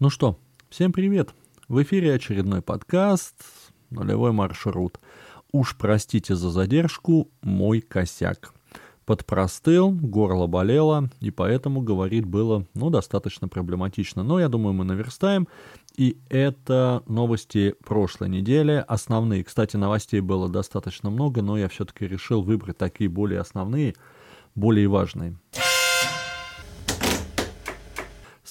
Ну что, всем привет! В эфире очередной подкаст «Нулевой маршрут». Уж простите за задержку, мой косяк. Подпростыл, горло болело, и поэтому говорить было, ну, достаточно проблематично. Но я думаю, мы наверстаем. И это новости прошлой недели, основные. Кстати, новостей было достаточно много, но я все-таки решил выбрать такие более основные, более важные.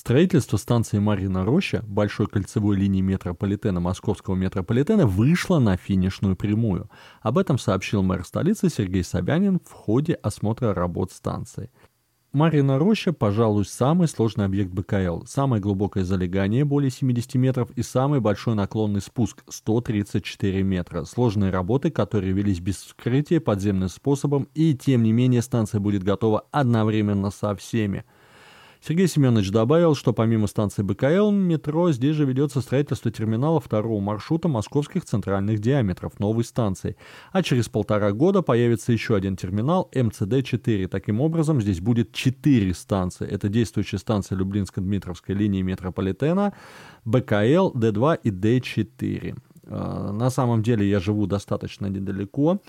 Строительство станции Марина Роща, большой кольцевой линии метрополитена Московского метрополитена, вышло на финишную прямую. Об этом сообщил мэр столицы Сергей Собянин в ходе осмотра работ станции. Марина Роща, пожалуй, самый сложный объект БКЛ. Самое глубокое залегание, более 70 метров, и самый большой наклонный спуск, 134 метра. Сложные работы, которые велись без вскрытия, подземным способом, и тем не менее станция будет готова одновременно со всеми – Сергей Семенович добавил, что помимо станции БКЛ метро здесь же ведется строительство терминала второго маршрута московских центральных диаметров новой станции. А через полтора года появится еще один терминал МЦД-4. Таким образом, здесь будет четыре станции. Это действующая станция Люблинско-Дмитровской линии метрополитена, БКЛ, Д2 и Д4. А, на самом деле я живу достаточно недалеко.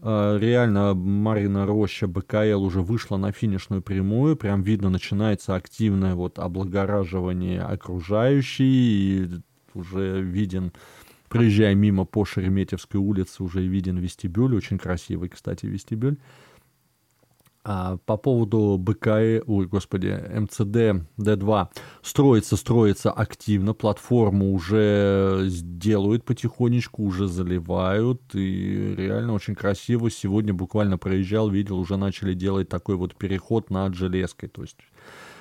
А, реально Марина Роща БКЛ уже вышла на финишную прямую, прям видно начинается активное вот облагораживание окружающей, и уже виден, проезжая мимо по Шереметьевской улице, уже виден вестибюль, очень красивый, кстати, вестибюль. А, по поводу БКЭ, ой, господи, МЦД Д2 строится, строится активно, платформу уже делают потихонечку, уже заливают, и реально очень красиво. Сегодня буквально проезжал, видел, уже начали делать такой вот переход над железкой, то есть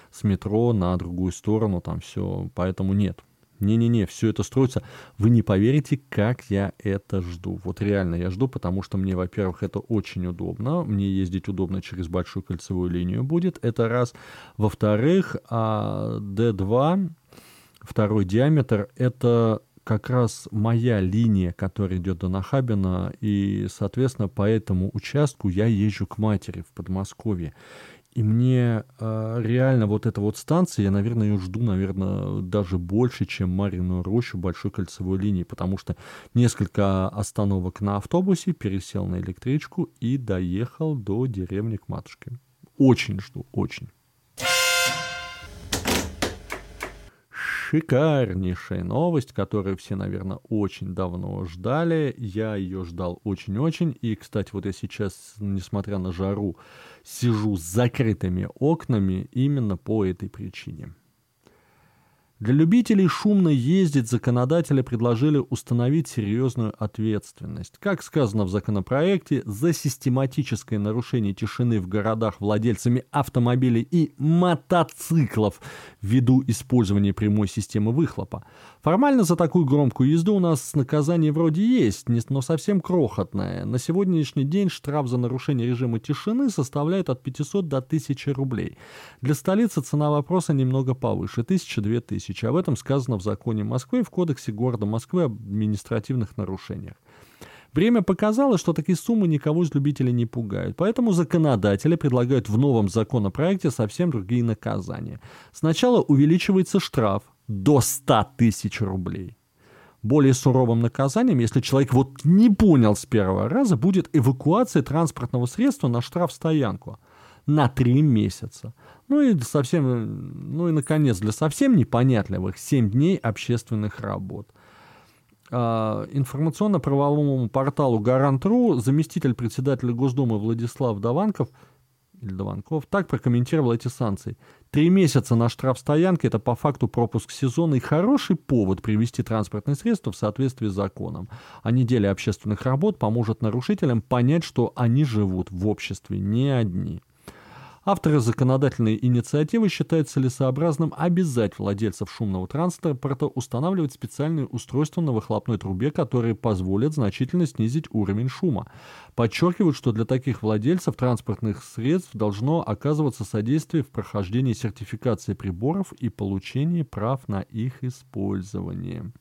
с метро на другую сторону, там все, поэтому нет, не-не-не, все это строится. Вы не поверите, как я это жду. Вот реально я жду, потому что мне, во-первых, это очень удобно. Мне ездить удобно через большую кольцевую линию будет. Это раз. Во-вторых, а D2, второй диаметр, это как раз моя линия, которая идет до Нахабина, и, соответственно, по этому участку я езжу к матери в Подмосковье. И мне э, реально вот эта вот станция, я, наверное, ее жду, наверное, даже больше, чем Марину рощу большой кольцевой линии, потому что несколько остановок на автобусе, пересел на электричку и доехал до деревни к матушке. Очень жду, очень. Шикарнейшая новость, которую все, наверное, очень давно ждали. Я ее ждал очень-очень. И, кстати, вот я сейчас, несмотря на жару, сижу с закрытыми окнами именно по этой причине. Для любителей шумно ездить законодатели предложили установить серьезную ответственность. Как сказано в законопроекте, за систематическое нарушение тишины в городах владельцами автомобилей и мотоциклов ввиду использования прямой системы выхлопа. Формально за такую громкую езду у нас наказание вроде есть, но совсем крохотное. На сегодняшний день штраф за нарушение режима тишины составляет от 500 до 1000 рублей. Для столицы цена вопроса немного повыше – 1000-2000 тысяч. Об этом сказано в законе Москвы и в Кодексе города Москвы об административных нарушениях. Время показало, что такие суммы никого из любителей не пугают, поэтому законодатели предлагают в новом законопроекте совсем другие наказания. Сначала увеличивается штраф до 100 тысяч рублей. Более суровым наказанием, если человек вот не понял с первого раза, будет эвакуация транспортного средства на штрафстоянку на три месяца. Ну и совсем, ну и наконец, для совсем непонятливых 7 дней общественных работ. А, информационно-правовому порталу Гарант.ру заместитель председателя Госдумы Владислав Даванков или Даванков так прокомментировал эти санкции. Три месяца на штрафстоянке – это по факту пропуск сезона и хороший повод привести транспортное средство в соответствии с законом. А неделя общественных работ поможет нарушителям понять, что они живут в обществе не одни. Авторы законодательной инициативы считают целесообразным обязать владельцев шумного транспорта устанавливать специальные устройства на выхлопной трубе, которые позволят значительно снизить уровень шума. Подчеркивают, что для таких владельцев транспортных средств должно оказываться содействие в прохождении сертификации приборов и получении прав на их использование.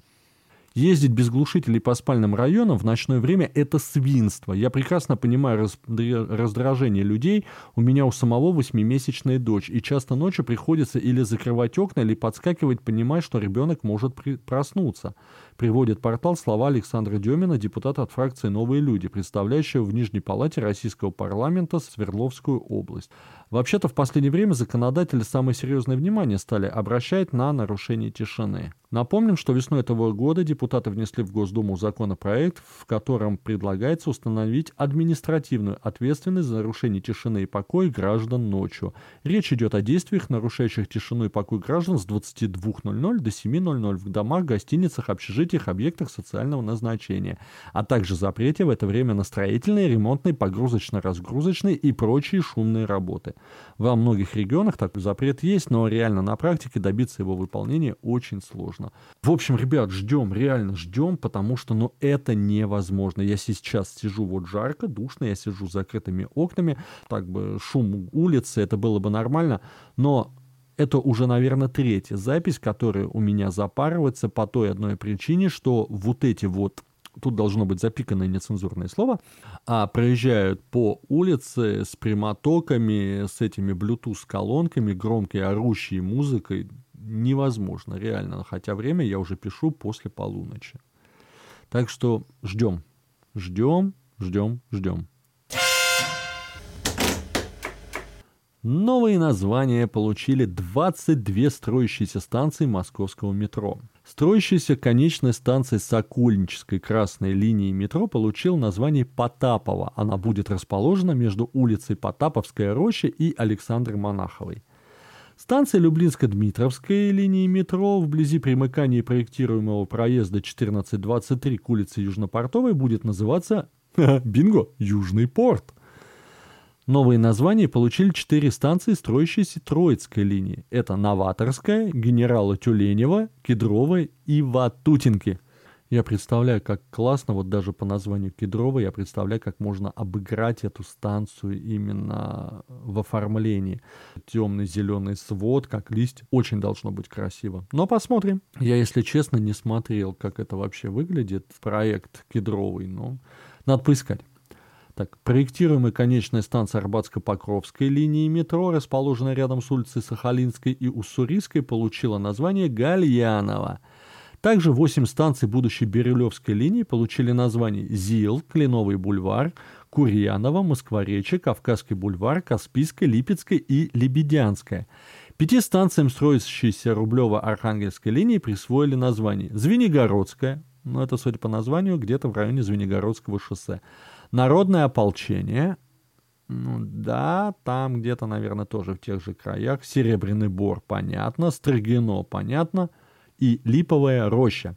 Ездить без глушителей по спальным районам в ночное время – это свинство. Я прекрасно понимаю раз, раздражение людей. У меня у самого восьмимесячная дочь, и часто ночью приходится или закрывать окна, или подскакивать, понимая, что ребенок может проснуться. Приводит портал слова Александра Демина, депутата от фракции «Новые люди», представляющего в Нижней Палате Российского парламента Свердловскую область. Вообще-то в последнее время законодатели самое серьезное внимание стали обращать на нарушение тишины. Напомним, что весной этого года депутаты внесли в Госдуму законопроект, в котором предлагается установить административную ответственность за нарушение тишины и покоя граждан ночью. Речь идет о действиях, нарушающих тишину и покой граждан с 22.00 до 7.00 в домах, гостиницах, общежитиях, объектах социального назначения, а также запрете в это время на строительные, ремонтные, погрузочно-разгрузочные и прочие шумные работы. Во многих регионах такой запрет есть, но реально на практике добиться его выполнения очень сложно невозможно. В общем, ребят, ждем, реально ждем, потому что, ну, это невозможно. Я сейчас сижу вот жарко, душно, я сижу с закрытыми окнами, так бы шум улицы, это было бы нормально, но это уже, наверное, третья запись, которая у меня запарывается по той одной причине, что вот эти вот тут должно быть запиканное нецензурное слово, а проезжают по улице с прямотоками, с этими Bluetooth-колонками, громкой орущей музыкой невозможно, реально. Хотя время я уже пишу после полуночи. Так что ждем, ждем, ждем, ждем. Новые названия получили 22 строящиеся станции московского метро. Строящаяся конечная станция Сокольнической красной линии метро получил название Потапова. Она будет расположена между улицей Потаповская роща и Александрой Монаховой. Станция Люблинско-Дмитровская линии метро вблизи примыкания проектируемого проезда 1423 к улице Южнопортовой будет называться Бинго! Южный порт. Новые названия получили четыре станции строящейся Троицкой линии. Это Новаторская, Генерала Тюленева, Кедровая и Ватутинки – я представляю, как классно, вот даже по названию Кедрова, я представляю, как можно обыграть эту станцию именно в оформлении. Темный зеленый свод, как листья, очень должно быть красиво. Но посмотрим. Я, если честно, не смотрел, как это вообще выглядит, проект Кедровый, но надо поискать. Так, проектируемая конечная станция Арбатско-Покровской линии метро, расположенная рядом с улицей Сахалинской и Уссурийской, получила название Гальянова – также 8 станций будущей Бирюлевской линии получили названия ЗИЛ, Кленовый бульвар, Курьянова, Москворечье, Кавказский бульвар, Каспийская, Липецкая и Лебедянская. Пяти станциям строящейся Рублево-Архангельской линии присвоили название Звенигородская, ну это, судя по названию, где-то в районе Звенигородского шоссе, Народное ополчение, ну да, там где-то, наверное, тоже в тех же краях, Серебряный Бор, понятно, Строгино, понятно – и Липовая роща.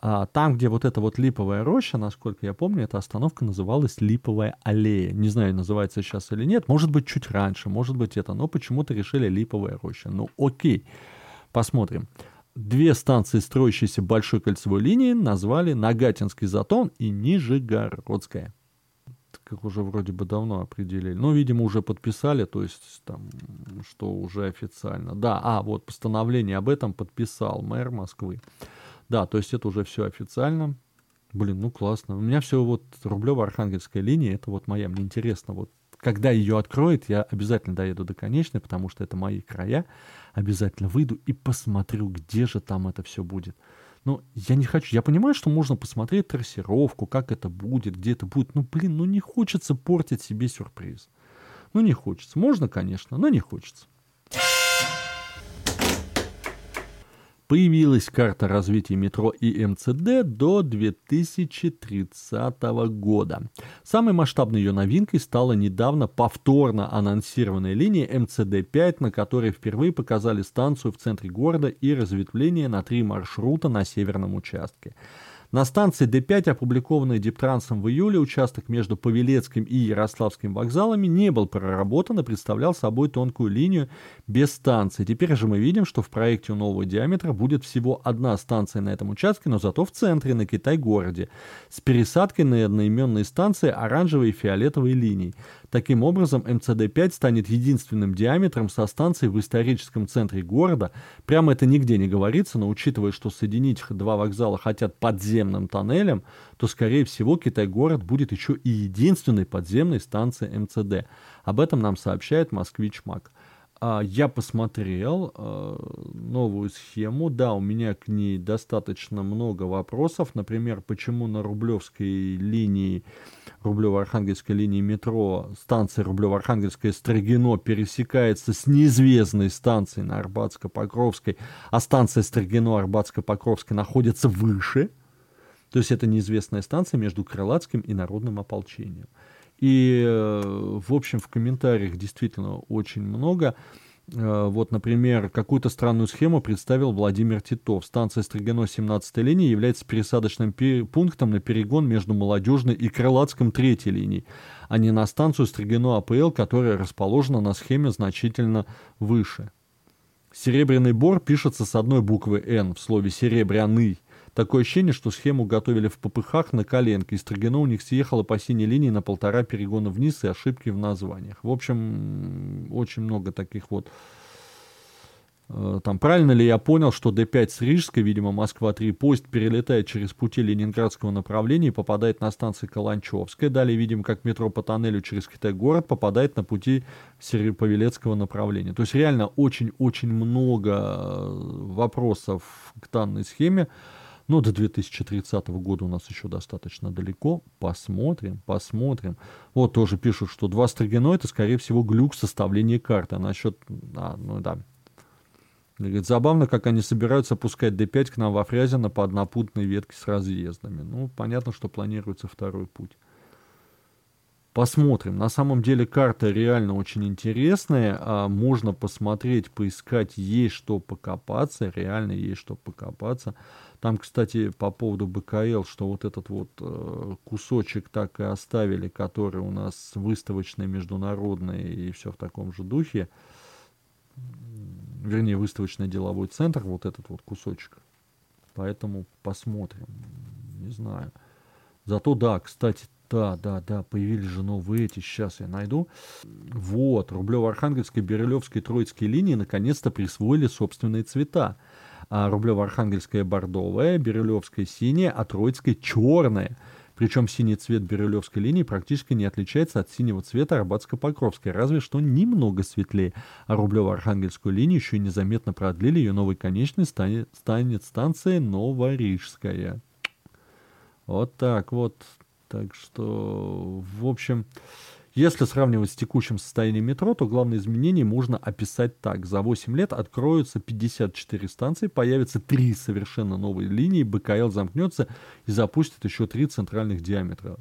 А там, где вот эта вот Липовая роща, насколько я помню, эта остановка называлась Липовая аллея. Не знаю, называется сейчас или нет. Может быть, чуть раньше, может быть, это. Но почему-то решили Липовая роща. Ну, окей. Посмотрим. Две станции, строящиеся большой кольцевой линии, назвали Нагатинский затон и Нижегородская как уже вроде бы давно определили. Ну, видимо, уже подписали, то есть там, что уже официально. Да, а, вот постановление об этом подписал мэр Москвы. Да, то есть это уже все официально. Блин, ну классно. У меня все вот Рублево-Архангельская линия, это вот моя. Мне интересно, вот когда ее откроет, я обязательно доеду до конечной, потому что это мои края. Обязательно выйду и посмотрю, где же там это все будет. Но я не хочу. Я понимаю, что можно посмотреть трассировку, как это будет, где это будет. Ну, блин, ну не хочется портить себе сюрприз. Ну, не хочется. Можно, конечно, но не хочется. Появилась карта развития метро и МЦД до 2030 года. Самой масштабной ее новинкой стала недавно повторно анонсированная линия МЦД-5, на которой впервые показали станцию в центре города и разветвление на три маршрута на северном участке. На станции Д5, опубликованной Диптрансом в июле, участок между Павелецким и Ярославским вокзалами не был проработан и представлял собой тонкую линию без станции. Теперь же мы видим, что в проекте у нового диаметра будет всего одна станция на этом участке, но зато в центре, на Китай-городе, с пересадкой на одноименные станции оранжевой и фиолетовой линий. Таким образом, МЦД-5 станет единственным диаметром со станцией в историческом центре города. Прямо это нигде не говорится, но учитывая, что соединить два вокзала хотят подземным тоннелем, то, скорее всего, Китай-город будет еще и единственной подземной станцией МЦД. Об этом нам сообщает «Москвич Мак». А, я посмотрел а, новую схему. Да, у меня к ней достаточно много вопросов. Например, почему на Рублевской линии, Рублево-Архангельской линии метро станция Рублево-Архангельская Строгино пересекается с неизвестной станцией на Арбатско-Покровской, а станция Строгино-Арбатско-Покровской находится выше. То есть это неизвестная станция между Крылатским и Народным ополчением. И, э, в общем, в комментариях действительно очень много. Э, вот, например, какую-то странную схему представил Владимир Титов. Станция Строгино 17 линии является пересадочным пунктом на перегон между Молодежной и Крылатском 3 линией, а не на станцию Строгино АПЛ, которая расположена на схеме значительно выше. Серебряный бор пишется с одной буквы «Н» в слове «серебряный», Такое ощущение, что схему готовили в попыхах на коленке, и Строгино у них съехало по синей линии на полтора перегона вниз и ошибки в названиях. В общем, очень много таких вот э, там, правильно ли я понял, что Д5 с Рижской, видимо, Москва-3, поезд перелетает через пути ленинградского направления и попадает на станцию Каланчевская. Далее видим, как метро по тоннелю через Китай-город попадает на пути Павелецкого направления. То есть реально очень-очень много э, вопросов к данной схеме. Но до 2030 года у нас еще достаточно далеко. Посмотрим, посмотрим. Вот тоже пишут, что два строгино это, скорее всего, глюк составления карты. А насчет... А, ну да. Говорит, забавно, как они собираются пускать D5 к нам во Фрязино по однопутной ветке с разъездами. Ну, понятно, что планируется второй путь. Посмотрим. На самом деле карта реально очень интересная. А можно посмотреть, поискать, есть что покопаться. Реально есть что покопаться. Там, кстати, по поводу БКЛ, что вот этот вот э, кусочек так и оставили, который у нас выставочный, международный и все в таком же духе. Вернее, выставочный деловой центр, вот этот вот кусочек. Поэтому посмотрим. Не знаю. Зато да, кстати, да, да, да, появились же новые эти, сейчас я найду. Вот, Рублево-Архангельской, Бирюлевской, Троицкой линии наконец-то присвоили собственные цвета а Рублево-Архангельская бордовая, Бирюлевская синяя, а Троицкая черная. Причем синий цвет Бирюлевской линии практически не отличается от синего цвета Арбатско-Покровской, разве что немного светлее. А Рублево-Архангельскую линию еще и незаметно продлили, ее новой конечной станет, станет станция Новорижская. Вот так вот. Так что, в общем, если сравнивать с текущим состоянием метро, то главные изменения можно описать так. За 8 лет откроются 54 станции, появятся 3 совершенно новые линии, БКЛ замкнется и запустит еще 3 центральных диаметра.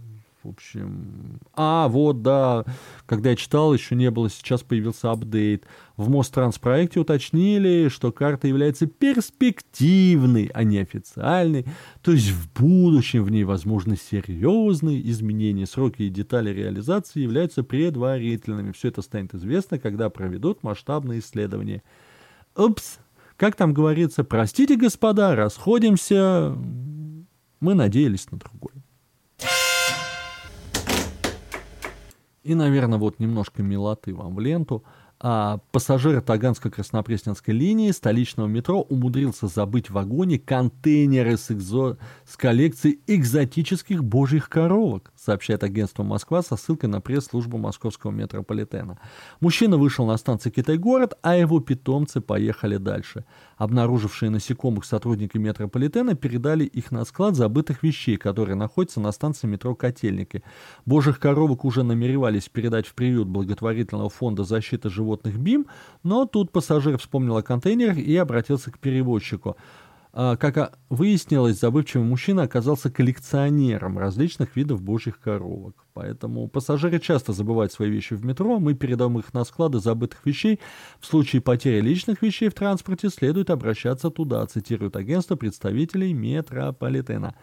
В общем... А, вот, да, когда я читал, еще не было, сейчас появился апдейт. В Мостранспроекте уточнили, что карта является перспективной, а не официальной. То есть в будущем в ней возможны серьезные изменения. Сроки и детали реализации являются предварительными. Все это станет известно, когда проведут масштабные исследования. Упс, как там говорится, простите, господа, расходимся. Мы надеялись на другое. И, наверное, вот немножко милоты вам в ленту – а, пассажир Таганско-Краснопресненской линии столичного метро умудрился забыть в вагоне контейнеры с, экзо... с коллекцией экзотических божьих коровок, сообщает агентство «Москва» со ссылкой на пресс-службу московского метрополитена. Мужчина вышел на станции Китай-город, а его питомцы поехали дальше. Обнаружившие насекомых сотрудники метрополитена передали их на склад забытых вещей, которые находятся на станции метро Котельники. Божьих коровок уже намеревались передать в приют благотворительного фонда защиты животных животных БИМ, но тут пассажир вспомнил о контейнерах и обратился к перевозчику. А, как выяснилось, забывчивый мужчина оказался коллекционером различных видов божьих коровок. Поэтому пассажиры часто забывают свои вещи в метро, мы передаем их на склады забытых вещей. В случае потери личных вещей в транспорте следует обращаться туда, цитирует агентство представителей метрополитена.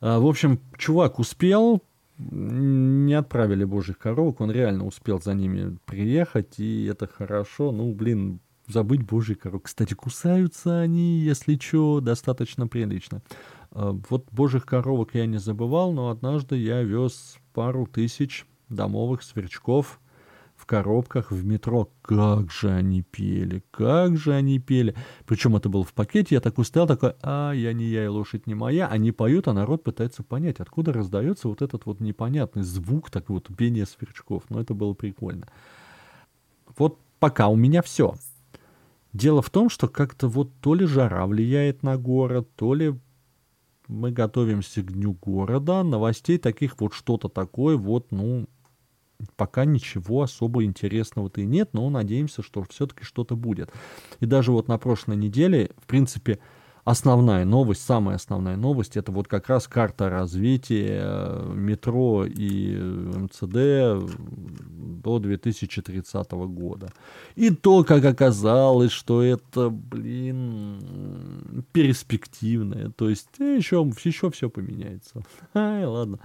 А, в общем, чувак успел, не отправили божьих коровок, он реально успел за ними приехать, и это хорошо. Ну, блин, забыть божьи коровок. Кстати, кусаются они, если что, достаточно прилично. А, вот божьих коровок я не забывал, но однажды я вез пару тысяч домовых сверчков коробках в метро. Как же они пели, как же они пели. Причем это было в пакете, я такой стоял, такой, а, я не я, и лошадь не моя. Они поют, а народ пытается понять, откуда раздается вот этот вот непонятный звук, так вот, пение сверчков. Но это было прикольно. Вот пока у меня все. Дело в том, что как-то вот то ли жара влияет на город, то ли мы готовимся к дню города. Новостей таких вот что-то такое вот, ну, пока ничего особо интересного-то и нет, но надеемся, что все-таки что-то будет. И даже вот на прошлой неделе, в принципе, основная новость, самая основная новость, это вот как раз карта развития э, метро и МЦД до 2030 года. И то, как оказалось, что это, блин, перспективное. То есть еще, еще все поменяется. Ай, ладно.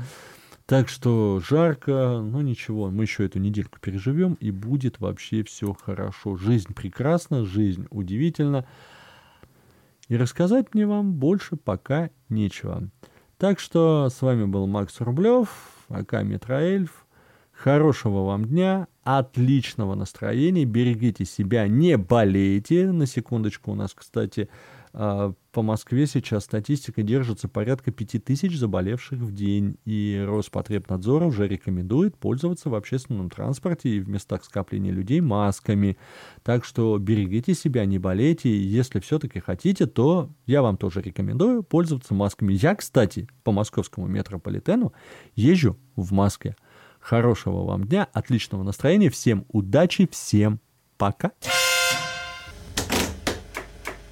Так что жарко, но ничего, мы еще эту недельку переживем, и будет вообще все хорошо. Жизнь прекрасна, жизнь удивительна. И рассказать мне вам больше пока нечего. Так что с вами был Макс Рублев, АК Метроэльф. Хорошего вам дня, отличного настроения, берегите себя, не болейте. На секундочку, у нас, кстати, а, по Москве сейчас статистика держится порядка 5000 заболевших в день, и Роспотребнадзор уже рекомендует пользоваться в общественном транспорте и в местах скопления людей масками. Так что берегите себя, не болейте, если все-таки хотите, то я вам тоже рекомендую пользоваться масками. Я, кстати, по московскому метрополитену езжу в маске. Хорошего вам дня, отличного настроения, всем удачи, всем пока.